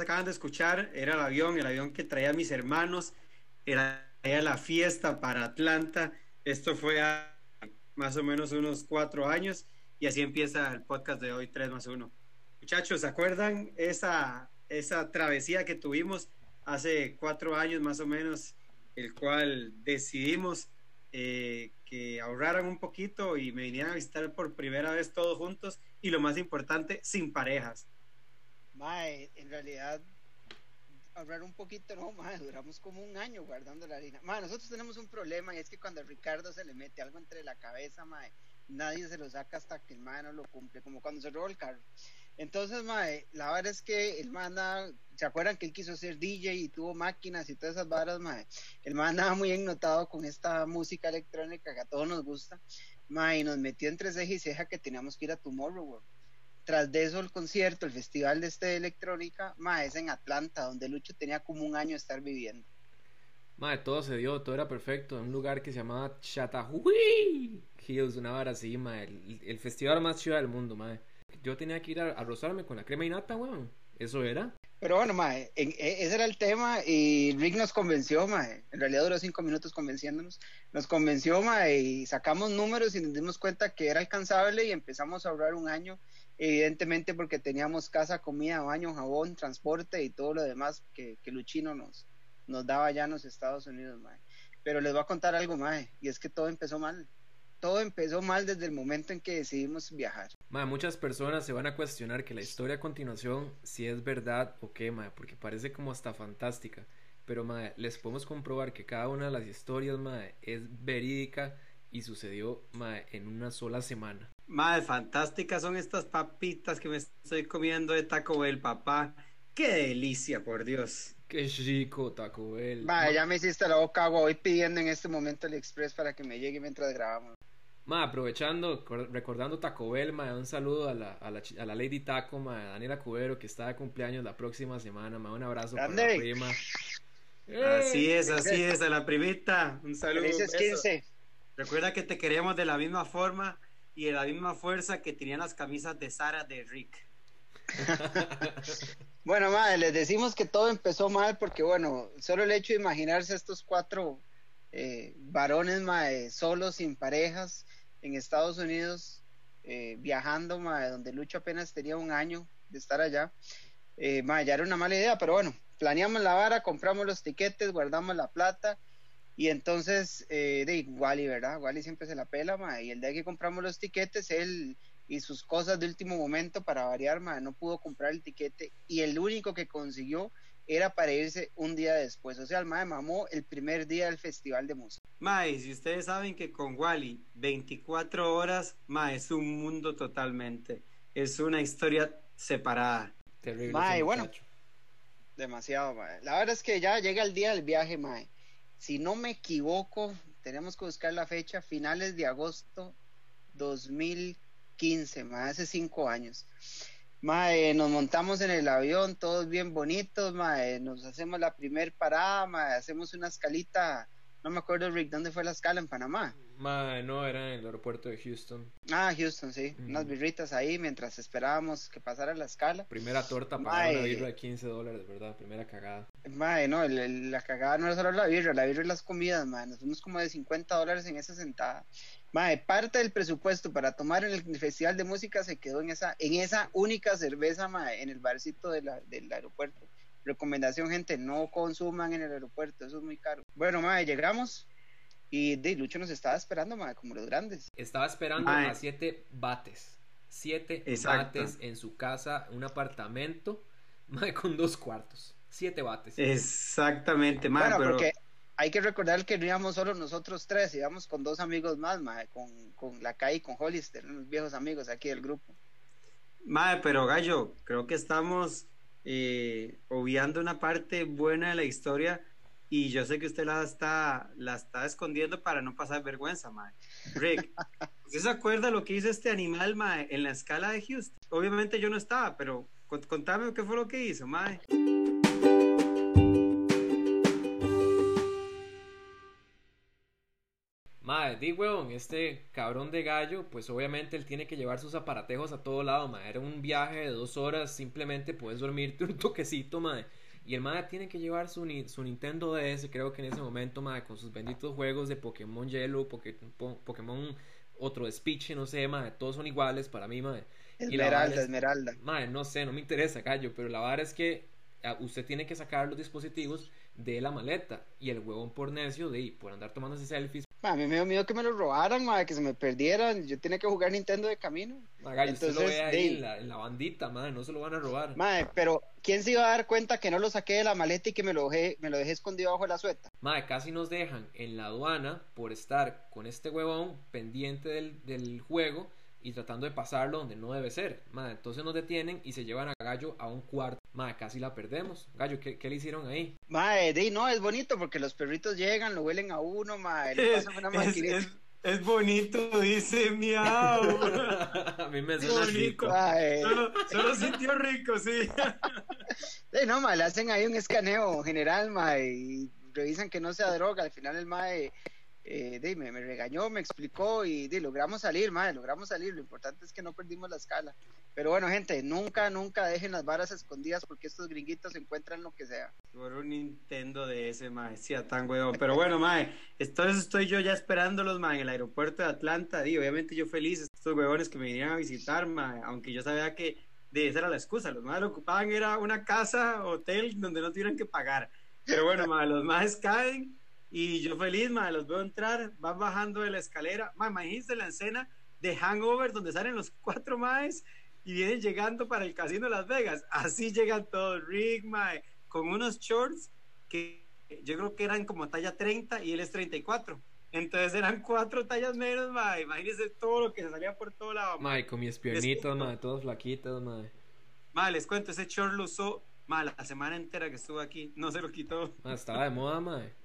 acaban de escuchar era el avión, el avión que traía a mis hermanos, era, la fiesta para Atlanta. Esto fue más o menos unos cuatro años y así empieza el podcast de hoy, 3 más 1. Muchachos, ¿se acuerdan esa, esa travesía que tuvimos hace cuatro años más o menos, el cual decidimos eh, que ahorraran un poquito y me vinieran a visitar por primera vez todos juntos y lo más importante, sin parejas? Mae, en realidad, ahorrar un poquito, no, mae, duramos como un año guardando la harina. Mae, nosotros tenemos un problema y es que cuando a Ricardo se le mete algo entre la cabeza, mae, nadie se lo saca hasta que el mae no lo cumple, como cuando se robó el carro. Entonces, mae, la verdad es que el mae ¿se acuerdan que él quiso ser DJ y tuvo máquinas y todas esas varas, mae? El mae andaba muy ennotado con esta música electrónica que a todos nos gusta, mae, y nos metió entre ceja y ceja que teníamos que ir a Tomorrowland tras de eso el concierto, el festival de este de electrónica, ma, es en Atlanta, donde Lucho tenía como un año de estar viviendo. Ma, todo se dio, todo era perfecto, en un lugar que se llamaba Chattahoochee Hills, una vara así, ma, el, festival más chido del mundo, ma. Yo tenía que ir a, rozarme con la crema y nata, weón, eso era. Pero bueno, ma, e, ese era el tema y Rick nos convenció, ma, en realidad duró cinco minutos convenciéndonos, nos convenció, ma, y sacamos números y nos dimos cuenta que era alcanzable y empezamos a ahorrar un año evidentemente porque teníamos casa, comida, baño, jabón, transporte y todo lo demás que, que Luchino nos, nos daba ya en los Estados Unidos, mae. Pero les voy a contar algo, mae, y es que todo empezó mal. Todo empezó mal desde el momento en que decidimos viajar. Mae, muchas personas se van a cuestionar que la historia a continuación si es verdad o qué, mae, porque parece como hasta fantástica. Pero, mae, les podemos comprobar que cada una de las historias, mae, es verídica y sucedió, mae, en una sola semana. Madre, fantásticas son estas papitas que me estoy comiendo de Taco Bell, papá. Qué delicia, por Dios. Qué rico Taco Bell. Madre, ya me hiciste la boca agua. Voy pidiendo en este momento el express para que me llegue mientras grabamos. Ma, aprovechando, recordando Taco Bell, ma, un saludo a la, a la, a la Lady Taco, ma, Daniela Cubero, que está de cumpleaños la próxima semana, ma, un abrazo para la prima. Así es, así es, a la primita, un saludo. Felices 15. Recuerda que te queremos de la misma forma y de la misma fuerza que tenían las camisas de Sara de Rick. bueno, madre, les decimos que todo empezó mal porque, bueno, solo el hecho de imaginarse estos cuatro eh, varones, madre, solos, sin parejas, en Estados Unidos, eh, viajando, madre, donde Lucho apenas tenía un año de estar allá, eh, madre, ya era una mala idea, pero bueno, planeamos la vara, compramos los tiquetes, guardamos la plata y entonces, eh, de Wally, ¿verdad? Wally siempre se la pela, ma, y el día que compramos los tiquetes, él y sus cosas de último momento para variar, ma, no pudo comprar el tiquete y el único que consiguió era para irse un día después. O sea, el mae mamó el primer día del festival de música. Mae, si ustedes saben que con Wally 24 horas, mae, es un mundo totalmente. Es una historia separada. Terrible. Mae, bueno, demasiado, mae. La verdad es que ya llega el día del viaje, mae si no me equivoco, tenemos que buscar la fecha, finales de agosto 2015, más hace cinco años. Mae, nos montamos en el avión, todos bien bonitos, mae, nos hacemos la primer parada, mae, hacemos una escalita no me acuerdo, Rick, ¿dónde fue la escala en Panamá? no, era en el aeropuerto de Houston. Ah, Houston, sí. Unas birritas ahí mientras esperábamos que pasara la escala. Primera torta para una birra de 15 dólares, ¿verdad? Primera cagada. Mae, no, la cagada no era solo la birra, la birra y las comidas, mae. Nos fuimos como de 50 dólares en esa sentada. Mae, parte del presupuesto para tomar en el festival de música se quedó en esa, en esa única cerveza, mae, en el barcito del aeropuerto. Recomendación, gente, no consuman en el aeropuerto, eso es muy caro. Bueno, madre, llegamos y de Lucho nos estaba esperando, madre, como los grandes. Estaba esperando a siete bates. Siete bates en su casa, un apartamento, madre, con dos cuartos. Siete bates. Exactamente, madre. Bueno, porque hay que recordar que no íbamos solo nosotros tres, íbamos con dos amigos más, madre, con, con la CAI y con Hollister, unos viejos amigos aquí del grupo. Madre, pero gallo, creo que estamos eh, obviando una parte buena de la historia y yo sé que usted la está, la está escondiendo para no pasar vergüenza, mae. Rick, ¿usted se acuerda lo que hizo este animal, mae, en la escala de Houston? Obviamente yo no estaba, pero contame qué fue lo que hizo, mae. Madre, di weón, este cabrón de gallo, pues obviamente él tiene que llevar sus aparatejos a todo lado, madre. Era un viaje de dos horas, simplemente puedes dormirte un toquecito, madre. Y el madre tiene que llevar su, su Nintendo DS, creo que en ese momento, madre, con sus benditos juegos de Pokémon Yellow, Pokémon otro de Speech, no sé, madre, todos son iguales para mí, madre. Esmeralda, Esmeralda. Madre, no sé, no me interesa, gallo, pero la verdad es que ah, usted tiene que sacar los dispositivos de la maleta y el huevón por necio de por andar tomándose selfies a mí me dio miedo que me lo robaran, madre, que se me perdieran. Yo tenía que jugar Nintendo de camino. Entonces, lo ve ahí en, la, bandita, madre, no se lo van a robar. Madre, pero ¿quién se iba a dar cuenta que no lo saqué de la maleta y que me lo dejé, me lo dejé escondido bajo la sueta? Madre, casi nos dejan en la aduana por estar con este huevón pendiente del, del juego y tratando de pasarlo donde no debe ser. Madre, entonces nos detienen y se llevan a Gallo a un cuarto. Madre, casi la perdemos. Gallo, ¿qué, qué le hicieron ahí? Madre, di, no, es bonito porque los perritos llegan, lo huelen a uno, madre, le pasan una es, es, bonito, dice miau. a mí me suena rico. Solo, solo sintió rico, sí. sí no, madre, le hacen ahí un escaneo general, madre, y revisan que no sea droga. Al final el madre eh, me, regañó, me explicó y logramos salir, madre, logramos salir. Lo importante es que no perdimos la escala. Pero bueno, gente, nunca, nunca dejen las varas escondidas porque estos gringuitos encuentran lo que sea. Por un Nintendo de ese, mae, sea tan huevón. Pero bueno, mae, entonces estoy yo ya esperándolos, mae, en el aeropuerto de Atlanta. Y obviamente yo feliz, estos huevones que me vinieran a visitar, mae, aunque yo sabía que de esa era la excusa. Los más ocupaban era una casa, hotel, donde no tuvieran que pagar. Pero bueno, mae, los más caen y yo feliz, ma, los veo entrar, van bajando de la escalera. Ma, imagínense la escena de Hangover donde salen los cuatro maes y vienen llegando para el casino de Las Vegas. Así llegan todos, Rick, mae, con unos shorts que yo creo que eran como talla 30 y él es 34. Entonces eran cuatro tallas menos, mae. Imagínense todo lo que se salía por todo lado. Mae, con mis piernitos, mae, todos flaquitos, mae. Mae, les cuento, ese short lo usó, mae, la semana entera que estuvo aquí. No se lo quitó. estaba de moda, mae.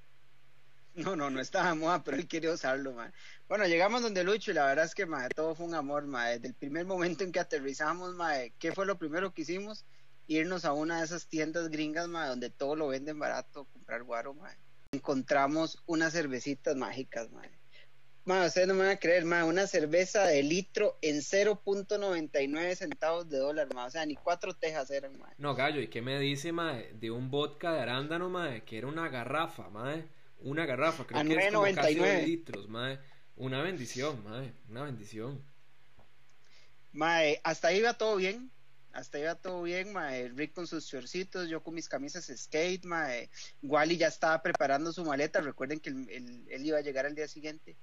No, no, no estaba moda, pero él quería usarlo, man. Bueno, llegamos donde Lucho y la verdad es que, man, todo fue un amor, man. Desde el primer momento en que aterrizamos, man, ¿qué fue lo primero que hicimos? Irnos a una de esas tiendas gringas, man, donde todo lo venden barato, comprar guaro, man. Encontramos unas cervecitas mágicas, man. Man, ustedes no me van a creer, man, una cerveza de litro en 0.99 centavos de dólar, man. O sea, ni cuatro tejas eran, man. No, gallo, ¿y qué me dice, man, de un vodka de arándano, man, que era una garrafa, man? Una garrafa, creo que es como casi litros, mae. Una bendición, mae. Una bendición. Mae, hasta ahí iba todo bien. Hasta ahí iba todo bien, mae. Rick con sus chorcitos, yo con mis camisas skate, mae. Wally ya estaba preparando su maleta. Recuerden que él, iba a llegar al día siguiente.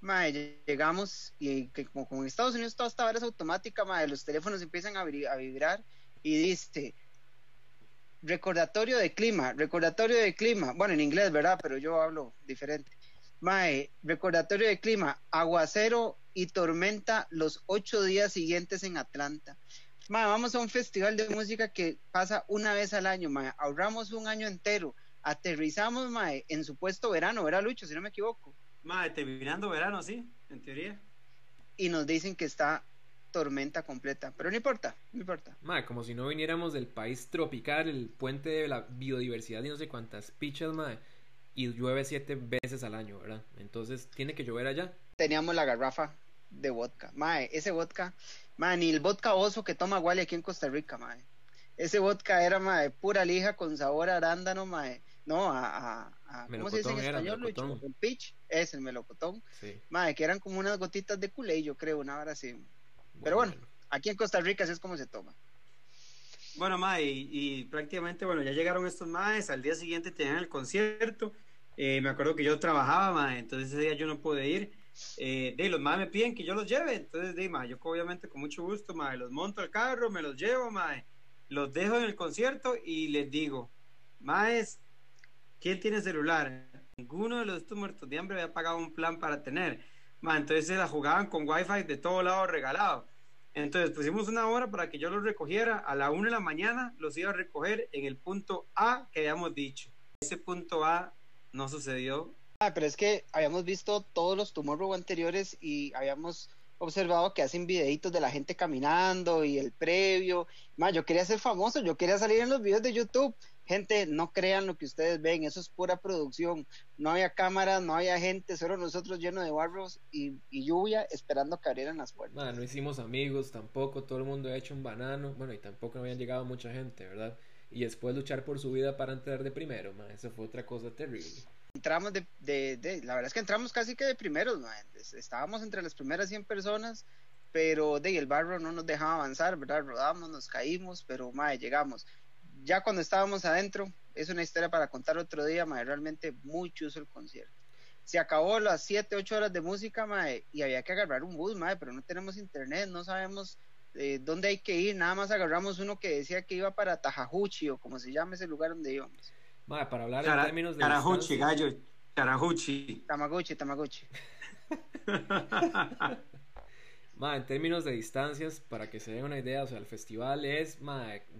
Mae, llegamos y que como, en Estados Unidos todo esta vara es automática, mae, los teléfonos empiezan a, a vibrar y dice, recordatorio de clima, recordatorio de clima, bueno, en inglés, ¿verdad? Pero yo hablo diferente. Mae, recordatorio de clima, aguacero y tormenta los ocho días siguientes en Atlanta. Mae, vamos a un festival de música que pasa una vez al año, mae. Ahorramos un año entero. Aterrizamos, mae, en supuesto verano, ¿verdad, Lucho? Si no me equivoco. Mae, terminando verano, sí, en teoría. Y nos dicen que está tormenta completa. Pero no importa, no importa. Madre, como si no viniéramos del país tropical, el puente de la biodiversidad y no sé cuántas pichas, madre. Y llueve siete veces al año, ¿verdad? Entonces, ¿tiene que llover allá? Teníamos la garrafa de vodka. Mae, ese vodka, mae, ni el vodka oso que toma Wally aquí en Costa Rica, mae. Ese vodka era, mae, pura lija con sabor a arándano, mae. No, a, a, ¿cómo se dice en español, El pitch, es el melocotón. Sí. Mae, que eran como unas gotitas de culé, yo creo, una hora así. Pero bueno, aquí en Costa Rica así es como se toma. Bueno, ma, y, prácticamente, bueno, ya llegaron estos maes, al día siguiente tenían el concierto, eh, me acuerdo que yo trabajaba, ma, entonces ese día yo no pude ir, eh, de los maes me piden que yo los lleve, entonces, de, ma, yo obviamente con mucho gusto, ma, los monto al carro, me los llevo, ma, los dejo en el concierto y les digo, maes, ¿quién tiene celular? Ninguno de los estos muertos de hambre había pagado un plan para tener, ma, entonces se la jugaban con wifi de todo lado regalado. Entonces pusimos una hora para que yo los recogiera. A la una de la mañana los iba a recoger en el punto A que habíamos dicho. Ese punto A no sucedió. Ah, pero es que habíamos visto todos los Tomorrow anteriores y habíamos observado que hacen videitos de la gente caminando y el previo. Más, yo quería ser famoso, yo quería salir en los videos de YouTube. Gente, no crean lo que ustedes ven, eso es pura producción. No había cámaras, no había gente, solo nosotros llenos de barros y, lluvia esperando que abrieran las puertas. no hicimos amigos tampoco, todo el mundo ha hecho un banano, bueno, y tampoco habían llegado mucha gente, ¿verdad? Y después luchar por su vida para entrar de primero, man, eso fue otra cosa terrible entramos de, de, la verdad es que entramos casi que de primeros, estábamos entre las primeras 100 personas, pero de el barro no nos dejaba avanzar, ¿verdad? Rodamos, nos caímos, pero madre, llegamos. Ya cuando estábamos adentro, es una historia para contar otro día, madre, realmente muy chuzo el concierto. Se acabó las 7, 8 horas de música, madre, y había que agarrar un bus, madre, pero no tenemos internet, no sabemos eh, dónde hay que ir, nada más agarramos uno que decía que iba para Tajajuchi o como se llama ese lugar donde íbamos para hablar en términos de. Carajuchi, gallo. Carajuchi. Tamaguchi, Tamaguchi. en términos de distancias, para que se den una idea, o sea, el festival es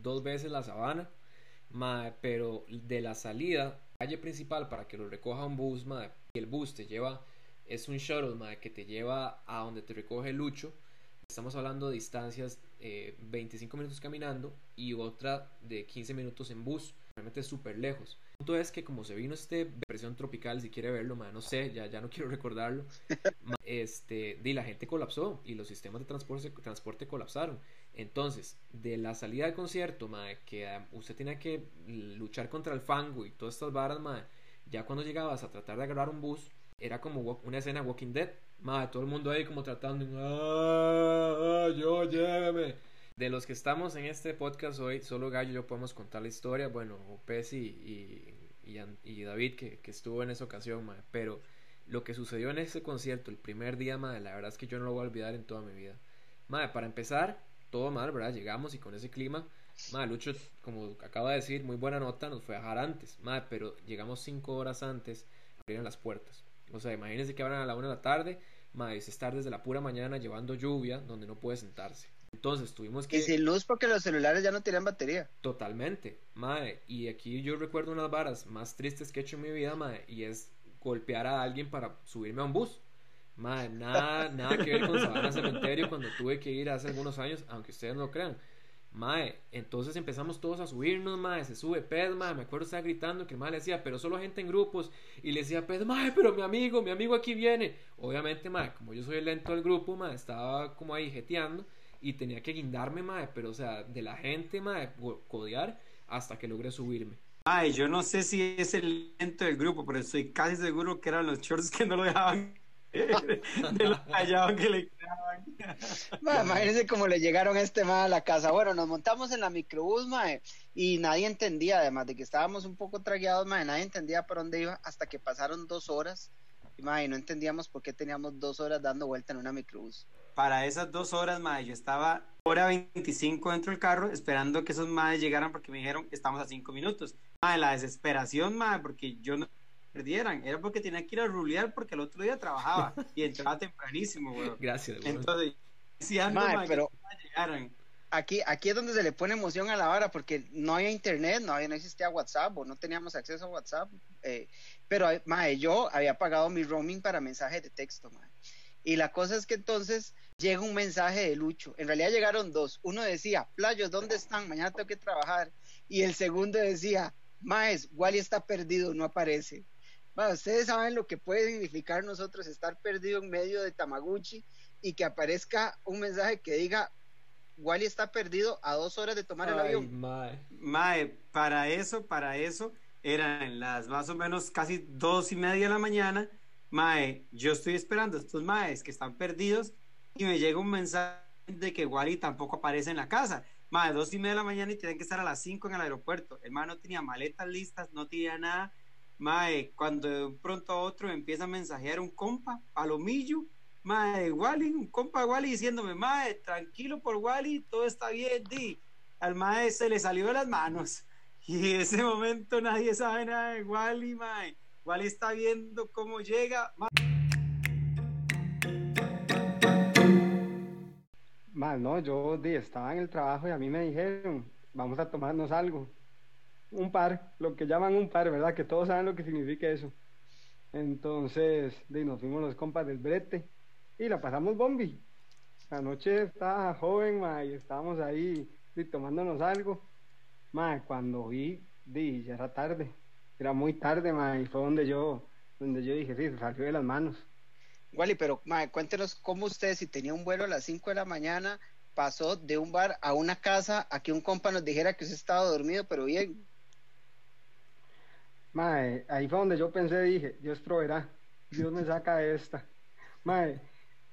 dos veces la sabana, pero de la salida, calle principal, para que lo recoja un bus, y el bus te lleva, es un shuttle que te lleva a donde te recoge Lucho. Estamos hablando de distancias 25 eh, minutos caminando y otra de 15 minutos en bus realmente súper lejos. Es que como se vino este depresión tropical, si quiere verlo, no sé, ya, ya no quiero recordarlo, este, y la gente colapsó y los sistemas de transporte, transporte colapsaron. Entonces, de la salida del concierto, que um, usted tenía que luchar contra el fango y todas estas varas, ya cuando llegabas a tratar de agarrar un bus, era como una escena Walking Dead, todo el mundo ahí como tratando, ah, ah, yo lléveme de los que estamos en este podcast hoy, solo Gallo y yo podemos contar la historia. Bueno, Pez y, y, David, que, estuvo en esa ocasión, pero lo que sucedió en ese concierto el primer día, madre, la verdad es que yo no lo voy a olvidar en toda mi vida. Madre, para empezar, todo mal, ¿verdad? Llegamos y con ese clima, madre, Lucho, como acaba de decir, muy buena nota, nos fue a dejar antes, madre, pero llegamos cinco horas antes, abrieron las puertas. O sea, imagínense que abran a la una de la tarde, madre, es estar desde la pura mañana llevando lluvia donde no puede sentarse. Entonces tuvimos que... Y sin luz porque los celulares ya no tenían batería. Totalmente, madre. Y aquí yo recuerdo unas varas más tristes que he hecho en mi vida, madre. Y es golpear a alguien para subirme a un bus. Madre, nada, nada que ver con Sabana Cementerio cuando tuve que ir hace algunos años, aunque ustedes no lo crean. Mae, entonces empezamos todos a subirnos, mae, se sube Ped, mae, me acuerdo estaba gritando que el mae le decía, pero solo gente en grupos, y le decía Ped, mae, pero mi amigo, mi amigo aquí viene. Obviamente, mae, como yo soy el lento del grupo, mae, estaba como ahí jeteando, y tenía que guindarme, mae, pero o sea, de la gente, mae, codear hasta que logré subirme. Ay, yo no sé si es el lento del grupo, pero estoy casi seguro que eran los shorts que no lo dejaban de lo callado que le quedaban. imagínense cómo le llegaron a este mae a la casa. Bueno, nos montamos en la microbús, mae, y nadie entendía, además de que estábamos un poco tragueados, mae, nadie entendía por dónde iba hasta que pasaron dos horas. Y, mae, no entendíamos por qué teníamos dos horas dando vuelta en una microbús para esas dos horas, madre, yo estaba hora 25 dentro del carro esperando que esos madres llegaran porque me dijeron estamos a cinco minutos. Madre, la desesperación, madre, porque yo no perdieran, era porque tenía que ir a rulear porque el otro día trabajaba y entraba tempranísimo, güey. Gracias, Entonces, si ando, madre, pero llegaran. Aquí, aquí es donde se le pone emoción a la hora porque no había internet, no, había, no existía WhatsApp o no teníamos acceso a WhatsApp. Eh, pero, madre, yo había pagado mi roaming para mensajes de texto, madre. Y la cosa es que entonces llega un mensaje de Lucho. En realidad llegaron dos. Uno decía, Playos, ¿dónde están? Mañana tengo que trabajar. Y el segundo decía, Maes, Wally está perdido, no aparece. Bueno, ustedes saben lo que puede significar nosotros estar perdido en medio de Tamaguchi y que aparezca un mensaje que diga, Wally está perdido a dos horas de tomar el avión. Mae. mae, para eso, para eso, eran las más o menos casi dos y media de la mañana Mae, yo estoy esperando a estos maes que están perdidos y me llega un mensaje de que Wally tampoco aparece en la casa. Mae, dos y media de la mañana y tienen que estar a las cinco en el aeropuerto. El mae no tenía maletas listas, no tenía nada. Mae, cuando de un pronto a otro empieza a mensajear un compa, palomillo, mae, Wally, un compa Wally diciéndome, mae, tranquilo por Wally, todo está bien, di. Al mae se le salió de las manos. Y en ese momento nadie sabe nada de Wally, mae. Wally está viendo cómo llega. Más no, yo estaba en el trabajo y a mí me dijeron, vamos a tomarnos algo. Un par, lo que llaman un par, ¿verdad? Que todos saben lo que significa eso. Entonces, nos fuimos los compas del brete y la pasamos bombi. anoche estaba joven, ma, y estábamos ahí tomándonos algo. Ma, cuando vi, di, ya era tarde. Era muy tarde, ma, y fue donde yo, donde yo dije, sí, se salió de las manos. Wally, pero ma, cuéntenos cómo usted, si tenía un vuelo a las 5 de la mañana, pasó de un bar a una casa a que un compa nos dijera que usted estaba dormido, pero bien. Mae, ahí fue donde yo pensé, dije, Dios proveerá, Dios me saca de esta. Mae,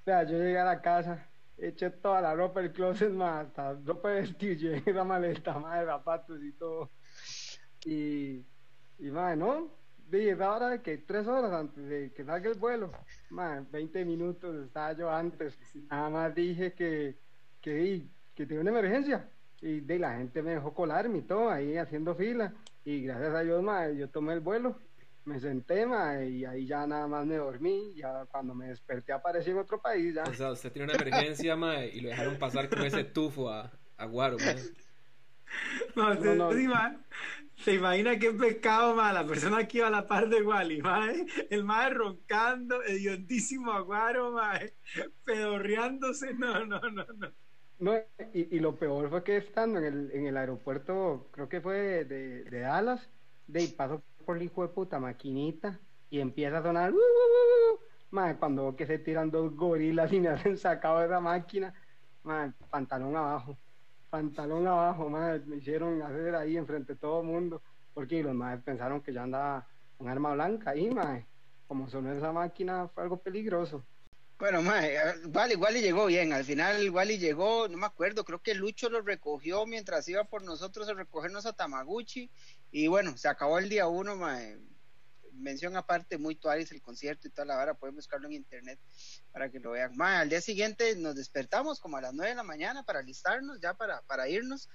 vea, yo llegué a la casa, eché toda la ropa del closet, mae, hasta ropa de vestir, la maleta, mae, zapatos y todo. Y, y mae, ¿no? Dije, es hora de que tres horas antes de que salga el vuelo, mae, 20 minutos estaba yo antes, nada más dije que, que, que tenía una emergencia. Y de la gente me dejó colarme y todo, ahí haciendo fila. Y gracias a Dios, mae, yo tomé el vuelo, me senté, mae, y ahí ya nada más me dormí. Ya cuando me desperté aparecí en otro país. Ya. O sea, usted tiene una emergencia, mae, y lo dejaron pasar con ese tufo a, a Guaro, mae. Ma, No, no. usted se ima- se imagina qué pecado, ma, la persona que iba a la par de Wally, ma, el mae roncando, hediondísimo aguaro, ma, pedorreándose, no, no, no, no. No, y, y lo peor fue que estando en el, en el aeropuerto, creo que fue de, de Dallas, de ahí paso por el hijo de puta maquinita y empieza a sonar. "Uh, uh, uh, uh". Mae, cuando que se tiran dos gorilas y me hacen sacado de esa máquina, mae, pantalón abajo, pantalón abajo, mae, me hicieron hacer ahí enfrente de todo el mundo, porque los maes pensaron que yo andaba con arma blanca ahí, mae. Como sonó esa máquina fue algo peligroso. Bueno, mae, eh, Wally, Wally llegó bien. Al final, Wally llegó, no me acuerdo, creo que Lucho lo recogió mientras iba por nosotros a recogernos a Tamaguchi. Y bueno, se acabó el día uno, mae. Mención aparte, muy tuaris el concierto y toda la hora, pueden buscarlo en internet para que lo vean. Mae, al día siguiente nos despertamos como a las 9 de la mañana para alistarnos, ya para, para irnos.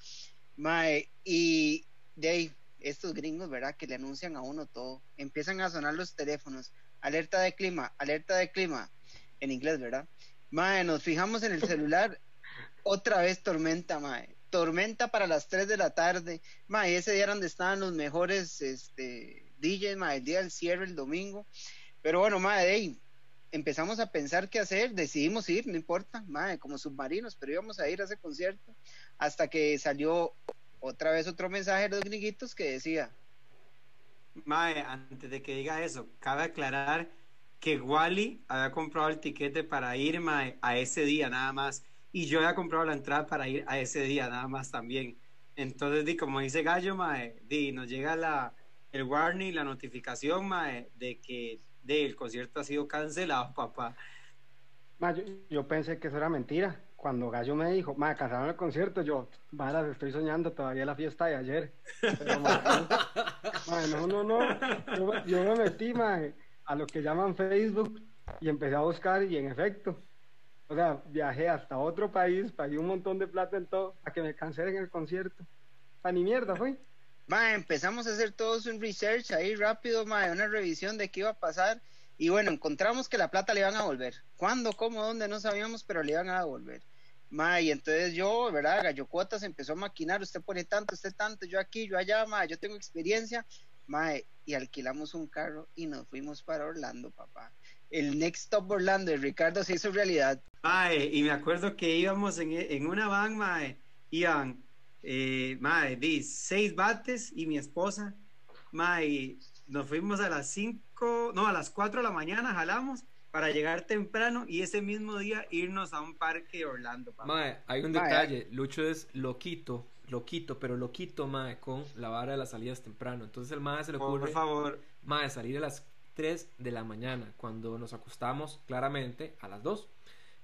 Mae, y de ahí, estos gringos, ¿verdad? Que le anuncian a uno todo. Empiezan a sonar los teléfonos. Alerta de clima, alerta de clima. En inglés, ¿verdad? Mae, nos fijamos en el celular. Otra vez tormenta, mae. Tormenta para las 3 de la tarde. Mae, ese día era donde estaban los mejores este, DJs, mae, el día del cierre, el domingo. Pero bueno, mae, ahí, empezamos a pensar qué hacer, decidimos ir, no importa, mae, como submarinos, pero íbamos a ir a ese concierto. Hasta que salió otra vez otro mensaje de los gringuitos que decía, Mae, antes de que diga eso, cabe aclarar que Wally había comprado el tiquete para ir mae, a ese día nada más y yo había comprado la entrada para ir a ese día nada más también. Entonces, di, como dice Gallo, mae, di, nos llega la, el warning, la notificación mae, de que de, el concierto ha sido cancelado, papá. Ma, yo, yo pensé que eso era mentira. Cuando Gallo me dijo, ma, cancelaron el concierto, yo, varas, estoy soñando todavía la fiesta de ayer. Pero, ma, no, ma, no, no, no. Yo, yo me metí, ma, a lo que llaman Facebook y empecé a buscar y en efecto, o sea, viajé hasta otro país, pagué un montón de plata en todo, para que me cancelen el concierto. Pa' ni mierda fue. Empezamos a hacer todos un research ahí rápido, ma, una revisión de qué iba a pasar. Y bueno, encontramos que la plata le iban a volver. ¿Cuándo, cómo, dónde? No sabíamos, pero le iban a devolver. Ma, y entonces yo, ¿verdad? Gallo Cuotas empezó a maquinar. Usted pone tanto, usted tanto, yo aquí, yo allá, ma, yo tengo experiencia. Ma, y alquilamos un carro y nos fuimos para Orlando, papá. El Next Stop Orlando de Ricardo se hizo realidad. Mae, y me acuerdo que íbamos en, en una van, mae, iban, eh, mae, di, seis bates y mi esposa, mae, nos fuimos a las cinco, no, a las cuatro de la mañana, jalamos para llegar temprano y ese mismo día irnos a un parque de Orlando, papá. Mae, hay un Mae, detalle. Lucho es loquito, loquito, pero loquito, mae, con la vara de las salidas temprano. Entonces el mae se le ocurre, Por favor, mae, salir a las 3 de la mañana, cuando nos acostamos claramente a las 2.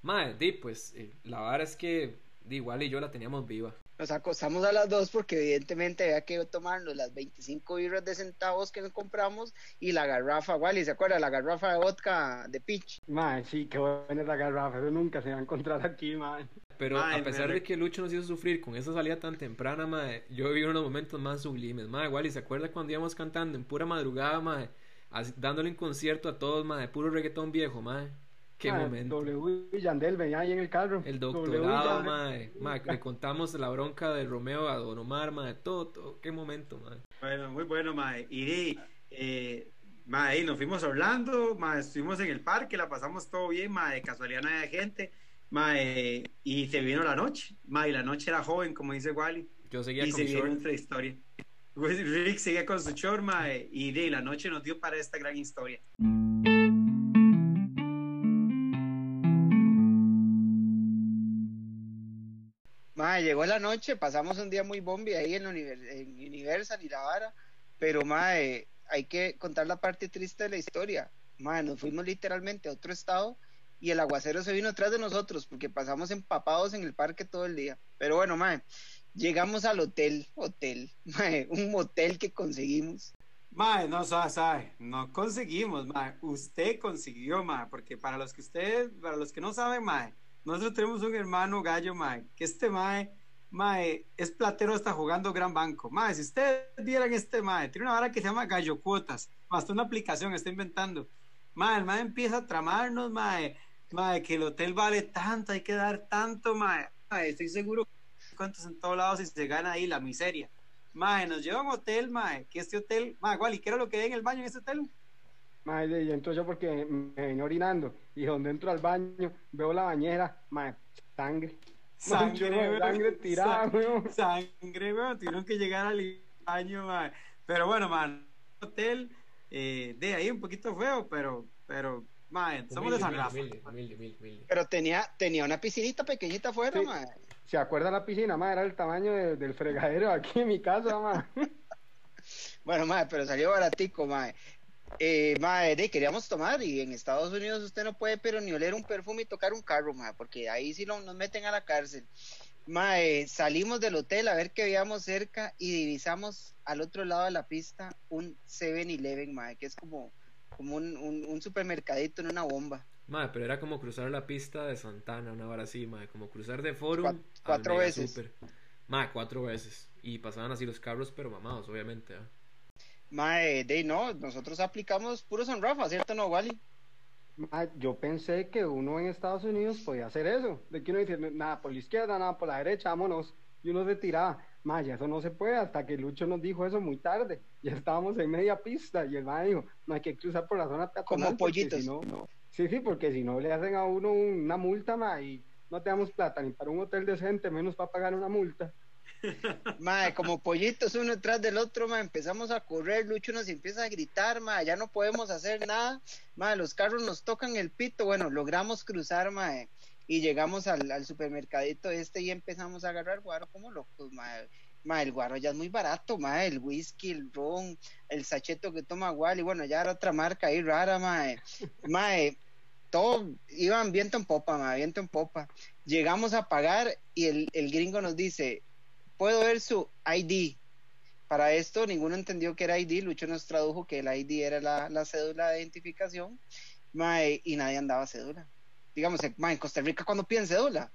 Mae, di, pues, eh, la vara es que di, igual y yo la teníamos viva. Nos acostamos a las dos porque evidentemente había que tomarnos las 25 birras de centavos que nos compramos y la garrafa, Wally, ¿se acuerda? La garrafa de vodka de Peach. Ma, sí, qué buena es la garrafa, eso nunca se va a encontrar aquí, ma. Pero a pesar de que Lucho nos hizo sufrir con esa salida tan temprana, mae, yo viví unos momentos más sublimes. Mae, igual, ¿y se acuerda cuando íbamos cantando en pura madrugada? Así- dándole un concierto a todos, mae, puro reggaetón viejo, mae. Qué Ma, momento. W y Yandel venía ahí en el carro. El doctorado, Yandel. mae. Mae, le contamos la bronca de Romeo a Don Omar, mae. Todo, todo. Qué momento, mae. bueno, muy bueno, mae, y di, eh, mae, nos fuimos a Orlando, mae, estuvimos en el parque, la pasamos todo bien, mae, de casualidad no había gente, mae, y se vino la noche, mae, y la noche era joven, como dice Wally, Yo seguía y con se mi short. nuestra historia. Rick sigue con su short, mae, y de la noche nos dio para esta gran historia. Mae, llegó la noche, pasamos un día muy bombi ahí en, en Universal y la vara, pero mae, hay que contar la parte triste de la historia. Mae, nos fuimos literalmente a otro estado y el aguacero se vino atrás de nosotros porque pasamos empapados en el parque todo el día. Pero bueno, mae, llegamos al hotel, hotel, mae, un motel que conseguimos. Mae, no sabe, no conseguimos, mae. Usted consiguió, mae, porque para los que ustedes, para los que no saben, mae, nosotros tenemos un hermano gallo, mae, que este mae, mae, es platero, está jugando gran banco. Mae, si ustedes vieran este mae, tiene una vara que se llama Gallo Cuotas, hasta una aplicación está inventando. Mae, el mae empieza a tramarnos, mae, mae, que el hotel vale tanto, hay que dar tanto, mae. Mae, estoy seguro que cuentos en todos lados y se gana ahí la miseria. Mae, nos lleva un hotel, mae, que este hotel, mae, igual, ¿y qué era lo que hay en el baño en este hotel? Mae, y entro yo porque me venía orinando. Y donde entro al baño, veo la bañera, mae, sangre. De weón, sangre tirada, weón. Sangre, weón, tuvieron que llegar al baño, mae. Pero bueno, man, hotel, eh, de ahí un poquito feo, pero, pero, mae, somos de San Rafa. humilde, humilde, humilde, humilde. Pero tenía, tenía una piscinita pequeñita afuera, Sí. mae. ¿Se acuerda la piscina, mae? Era el tamaño de- del fregadero aquí en mi casa, mae. Bueno, mae, pero salió baratico, mae. Eh, mae, de, queríamos tomar y en Estados Unidos usted no puede pero ni oler un perfume y tocar un carro, mae, porque ahí sí lo, nos meten a la cárcel. Mae, salimos del hotel a ver qué veíamos cerca y divisamos al otro lado de la pista un 7-Eleven, mae, que es como, como un, un, un supermercadito en una bomba. Mae, pero era como cruzar la pista de Santana, una hora así, mae, como cruzar de Forum cuatro Mega veces. Super. Mae, cuatro veces. Y pasaban así los carros, pero mamados, obviamente. ¿ah? Mae, de no, nosotros aplicamos puro San Rafa, ¿cierto no, Wally? Yo pensé que uno en Estados Unidos podía hacer eso. De que uno dice, nada por la izquierda, nada por la derecha, vámonos. Y uno se tiraba. Mae, ya eso no se puede, hasta que Lucho nos dijo eso muy tarde. Ya estábamos en media pista y el mae dijo, no hay que cruzar por la zona. Como pollitos. si no- no. Sí, sí, porque si no le hacen a uno una multa, mae, y no tenemos plata ni para un hotel decente, menos para pagar una multa. Mae, como pollitos uno detrás del otro, mae, empezamos a correr, Lucho nos empieza a gritar, mae, ya no podemos hacer nada, mae, los carros nos tocan el pito, bueno, logramos cruzar, mae, y llegamos al, al supermercadito este y empezamos a agarrar guaro como locos. Mae, el guaro ya es muy barato, mae, el whisky, el ron, el sacheto que toma Wally, bueno, ya era otra marca ahí rara, mae. Mae, todo iban viento en popa, mae, viento en popa. Llegamos a pagar y el gringo nos dice, puedo ver su ID. Para esto ninguno entendió que era ID, Lucho nos tradujo que el ID era la, la cédula de identificación, mae, y nadie andaba cédula. Digamos, mae, en Costa Rica cuando piden cédula.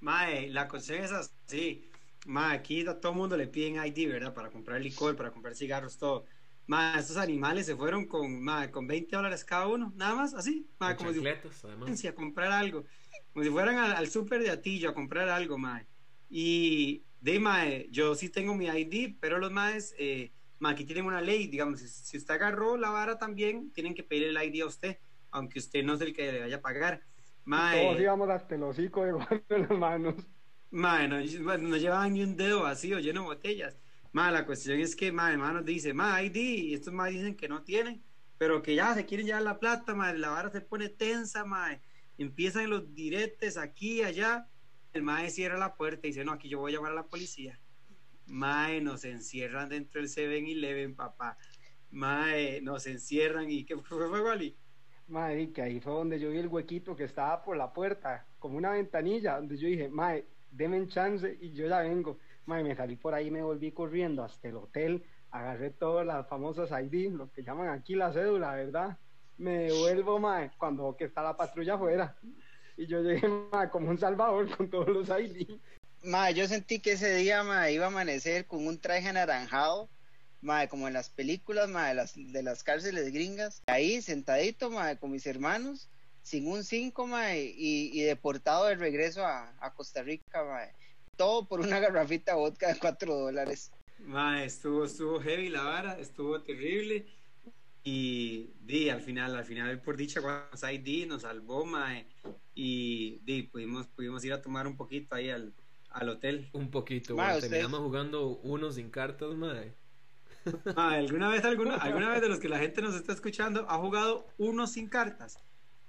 Mae, la cosa es así. Mae, aquí a todo el mundo le piden ID, ¿verdad? Para comprar licor, para comprar cigarros, todo. Mae, estos animales se fueron con, mae, con 20 dólares cada uno, nada más, así. Mae, como si además. a comprar algo. Como si fueran al, al súper de Atillo a comprar algo, mae. Y de mae, yo sí tengo mi ID, pero los maes, eh, mae, aquí tienen una ley, digamos, si, si usted agarró la vara también, tienen que pedir el ID a usted, aunque usted no es el que le vaya a pagar. Mae, Todos íbamos hasta el hocico de guaro en las manos. mae, no, no llevaban ni un dedo vacío, lleno de botellas. Mae, la cuestión es que, mae, hermano dice, mae, ID, y estos mae dicen que no tienen, pero que ya se quieren llevar la plata, mae, la vara se pone tensa, mae, empiezan los diretes aquí y allá, el mae cierra la puerta y dice, no, aquí yo voy a llamar a la policía. Mae, nos encierran dentro del 7-Eleven, papá. Mae, nos encierran y ¿qué fue, Wally? Mae, que ahí fue donde yo vi el huequito que estaba por la puerta, como una ventanilla, donde yo dije, mae, deme chance y yo ya vengo. Mae, me salí por ahí, me volví corriendo hasta el hotel, agarré todas las famosas ID, lo que llaman aquí la cédula, ¿verdad? Me devuelvo, mae, cuando que está la patrulla afuera. Y yo llegué, mae, como un salvador con todos los ID. Mae, yo sentí que ese día, mae, iba a amanecer con un traje anaranjado, mae, como en las películas, mae, de las, de las cárceles gringas. Ahí, sentadito, mae, con mis hermanos, sin un 5, mae, y, y deportado de regreso a, a Costa Rica, mae. Todo por una garrafita de vodka de 4 dólares. Mae, estuvo, estuvo heavy la vara, estuvo terrible. Y di, al final, al final, por dicha, cuando ID nos salvó, mae. Y di, pudimos, pudimos ir a tomar un poquito ahí al, al hotel. Un poquito, Ma, weón. ustedes- Terminamos jugando uno sin cartas, madre. Ma, ¿alguna, vez, alguna, ¿Alguna vez de los que la gente nos está escuchando ha jugado uno sin cartas?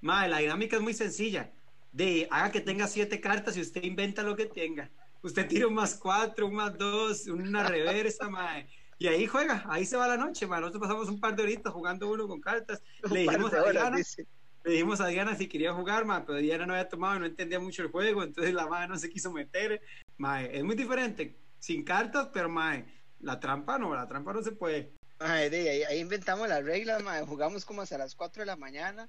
Ma, la dinámica es muy sencilla. De, haga que tenga siete cartas y usted inventa lo que tenga. Usted tira un más cuatro, un más dos, una reversa, mae. Y ahí juega, ahí se va la noche, mae. Nosotros pasamos un par de horitas jugando uno con cartas. Le Un par dijimos a Diana, dice. Le dijimos a Diana si quería jugar, mae, pero Diana no había tomado y no entendía mucho el juego, entonces la madre no se quiso meter. Mae, es muy diferente, sin cartas, pero mae, la trampa no, la trampa no se puede. Mae, de ahí, ahí inventamos las reglas, mae, jugamos como hasta las 4 de la mañana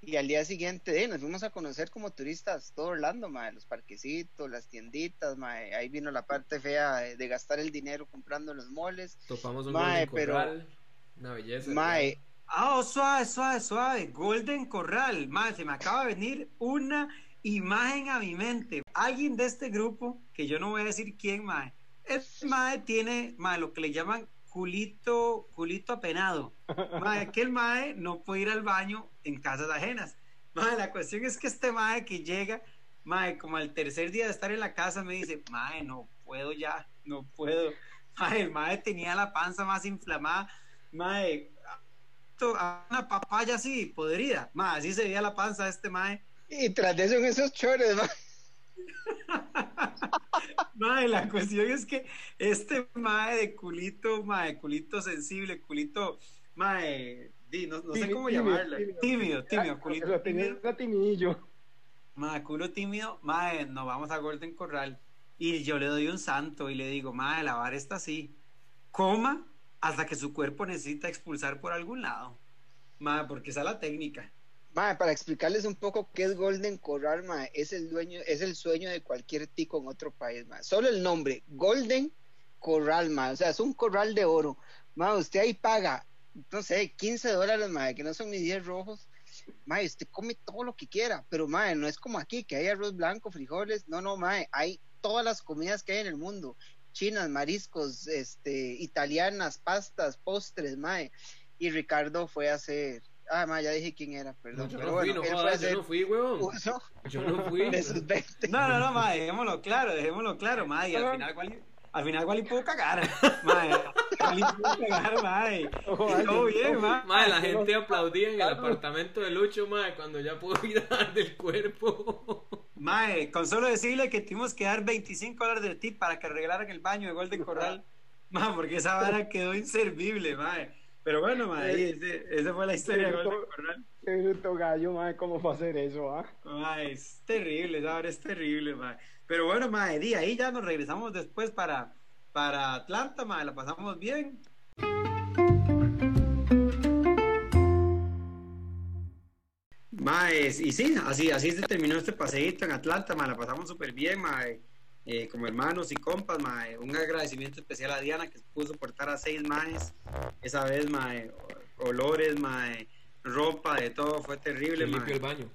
y al día siguiente de, nos fuimos a conocer como turistas todo Orlando, mae, los parquecitos, las tienditas, mae, ahí vino la parte fea de, de gastar el dinero comprando los moles. Topamos un Mae, Golden pero-. Una belleza. Mae, Ah, oh, suave, suave, suave. Golden Corral. Mae, se me acaba de venir una imagen a mi mente. Alguien de este grupo, que yo no voy a decir quién, mae. Este mae tiene, mae, lo que le llaman culito, culito apenado. Mae, aquel mae no puede ir al baño en casas ajenas. Mae, la cuestión es que este mae que llega, mae, como al tercer día de estar en la casa, me dice, mae, no puedo ya, no puedo. Mae, el mae tenía la panza más inflamada. Mae, a una papaya así, podrida. Mae, así se veía la panza de este mae. y tras de eso en esos chores, mae. Mae, la cuestión es que este mae de culito, mae, culito sensible, culito, mae, di, no, no sé cómo llamarlo. tímido. Tímido, tímido, Ah, culito Lo tenía timidillo. Mae, culo tímido, mae, nos vamos a Golden Corral. Y yo le doy un santo y le digo, mae, la vara está así. Coma hasta que su cuerpo necesita expulsar por algún lado. Mae, porque esa es la técnica. Mae, para explicarles un poco qué es Golden Corral, es el dueño, es el sueño de cualquier tico en otro país, mae. Solo el nombre, Golden Corral, o sea, es un corral de oro. Mae, usted ahí paga, no sé, 15 dólares, mae, que no son ni 10 rojos. Mae, usted come todo lo que quiera, pero mae, no es como aquí, que hay arroz blanco, frijoles, no, no, mae, hay todas las comidas que hay en el mundo. Chinas, mariscos, este, italianas, pastas, postres, mae. Y Ricardo fue a hacer, ah, mae, ya dije quién era, No, perdón. yo pero no fui, bueno, no jodas, yo no fui, weón. uso Yo no fui. de sus 20. No, no, no, mae, dejémoslo claro, dejémoslo claro, mae. Y al final, Wally, al final, Wally pudo cagar, mae. Wally pudo cagar, Y todo bien, la gente aplaudía en el apartamento de Lucho, madre, cuando ya pudo ir a dar del cuerpo. Mae, con solo decirle que tuvimos que dar 25 dólares de tip para que arreglaran el baño de Golden Corral. Mae, porque esa vara quedó inservible, mae. Pero bueno, mae, ahí, ese- esa fue la historia de Golden Corral. Qué bruto gallo, mae, ¿cómo fue a hacer eso, ah? Mae, es terrible, esa vara es terrible, mae. Pero bueno, mae, di, ahí ya nos regresamos después para, para Atlanta, mae, la pasamos bien. Mae, y sí, así, así se terminó este paseíto en Atlanta, mae, la pasamos súper bien, mae. Eh, como hermanos y compas, mae. Un agradecimiento especial a Diana que pudo soportar a seis maes esa vez, mae. Olores, mae, ropa, de todo, fue terrible, limpio el baño.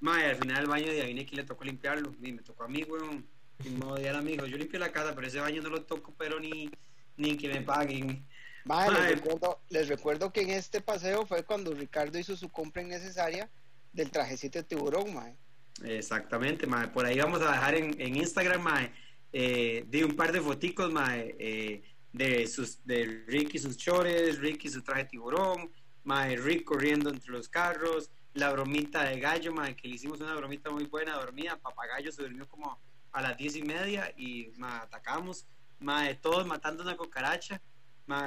Mae, al final el baño de Avine que le tocó limpiarlo. Y me tocó a mí, weón. Y me odiar a mi hijo. Yo limpio la casa, pero ese baño no lo toco, pero ni, ni que me paguen. Les, recuerdo, les recuerdo que en este paseo fue cuando Ricardo hizo su compra innecesaria del trajecito de tiburón, mae. Exactamente, mae. Por ahí vamos a dejar en, en Instagram, mae, eh, de un par de foticos, mae, eh, de sus de Ricky sus chores, Ricky su traje de tiburón, mae, Rick corriendo entre los carros, la bromita de gallo, mae, que le hicimos una bromita muy buena, dormida, papagayo se durmió como a las diez y media y mae, atacamos, mae, todos matando una cucaracha,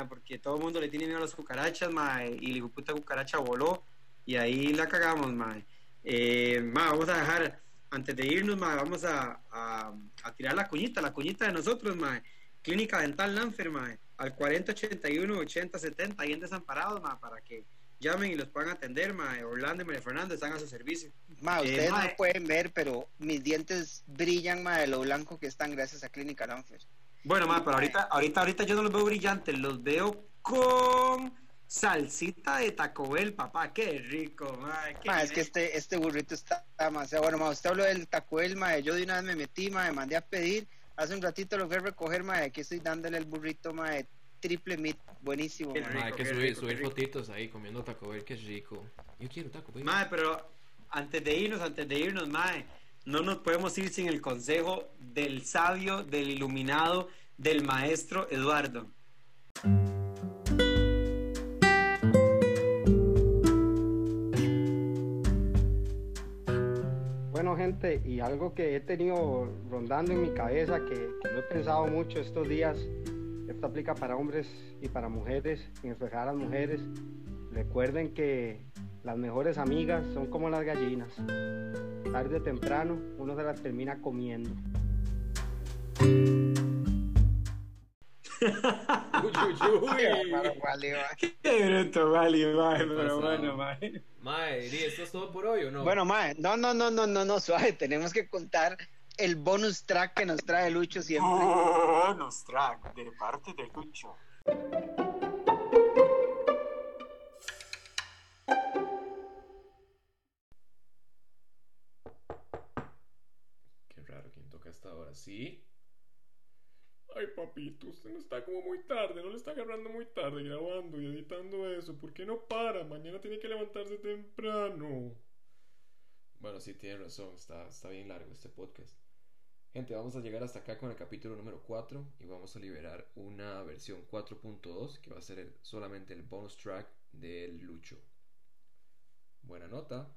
porque todo el mundo le tiene miedo a las cucarachas, mae, y la puta cucaracha voló y ahí la cagamos, mae. Eh, ma, vamos a dejar, antes de irnos, ma, vamos a, a, a tirar la cuñita, la cuñita de nosotros, ma. Clínica Dental Lanfer, ma, al 4081-8070, ahí en Desamparados, ma, para que llamen y los puedan atender, ma. Orlando y María Fernanda están a su servicio. Mae, Eh, ustedes no pueden ver, pero mis dientes brillan, mae, de lo blanco que están gracias a Clínica Lanfer. Bueno, ma, pero ahorita, ahorita, ahorita yo no los veo brillantes, los veo con salsita de Taco Bell, papá, qué rico, ma. qué Mae, es que este, este burrito está demasiado bueno, mae. Usted habló del tacuel, mae. Yo de una vez me metí, mae, mandé a pedir. Hace un ratito lo fui a recoger, mae. Aquí estoy dándole el burrito, mae. Triple meat, buenísimo, Qué rico, Madre, hay que qué subir, rico, subir qué fotitos ahí comiendo Taco Bell, que es rico. Yo quiero Taco Bell. Mae, pero antes de irnos, antes de irnos, Mae, no nos podemos ir sin el consejo del sabio, del iluminado, del maestro Eduardo. Bueno, gente, y algo que he tenido rondando en mi cabeza, que, que lo he pensado mucho estos días, esto aplica para hombres y para mujeres, en especial a las mujeres. Recuerden que las mejores amigas son como las gallinas. Tarde o temprano uno se las termina comiendo. Uy, uy, uy. Para Wally, va. Qué bruto, vale, mae, pero bueno, mae. Mae, Di, ¿esto es todo por hoy o no? Bueno, mae, no, no, no, no, no, no, suave, tenemos que contar el bonus track que nos trae Lucho siempre. Bonus track de parte de Lucho. ¿Sí? Ay, papito, usted no está como muy tarde, no le está agarrando muy tarde grabando y editando eso. ¿Por qué no para? Mañana tiene que levantarse temprano. Bueno, sí, tiene razón, está, está bien largo este podcast. Gente, vamos a llegar hasta acá con el capítulo número 4 y vamos a liberar una versión 4.2 que va a ser el- solamente el bonus track del Lucho. Buena nota.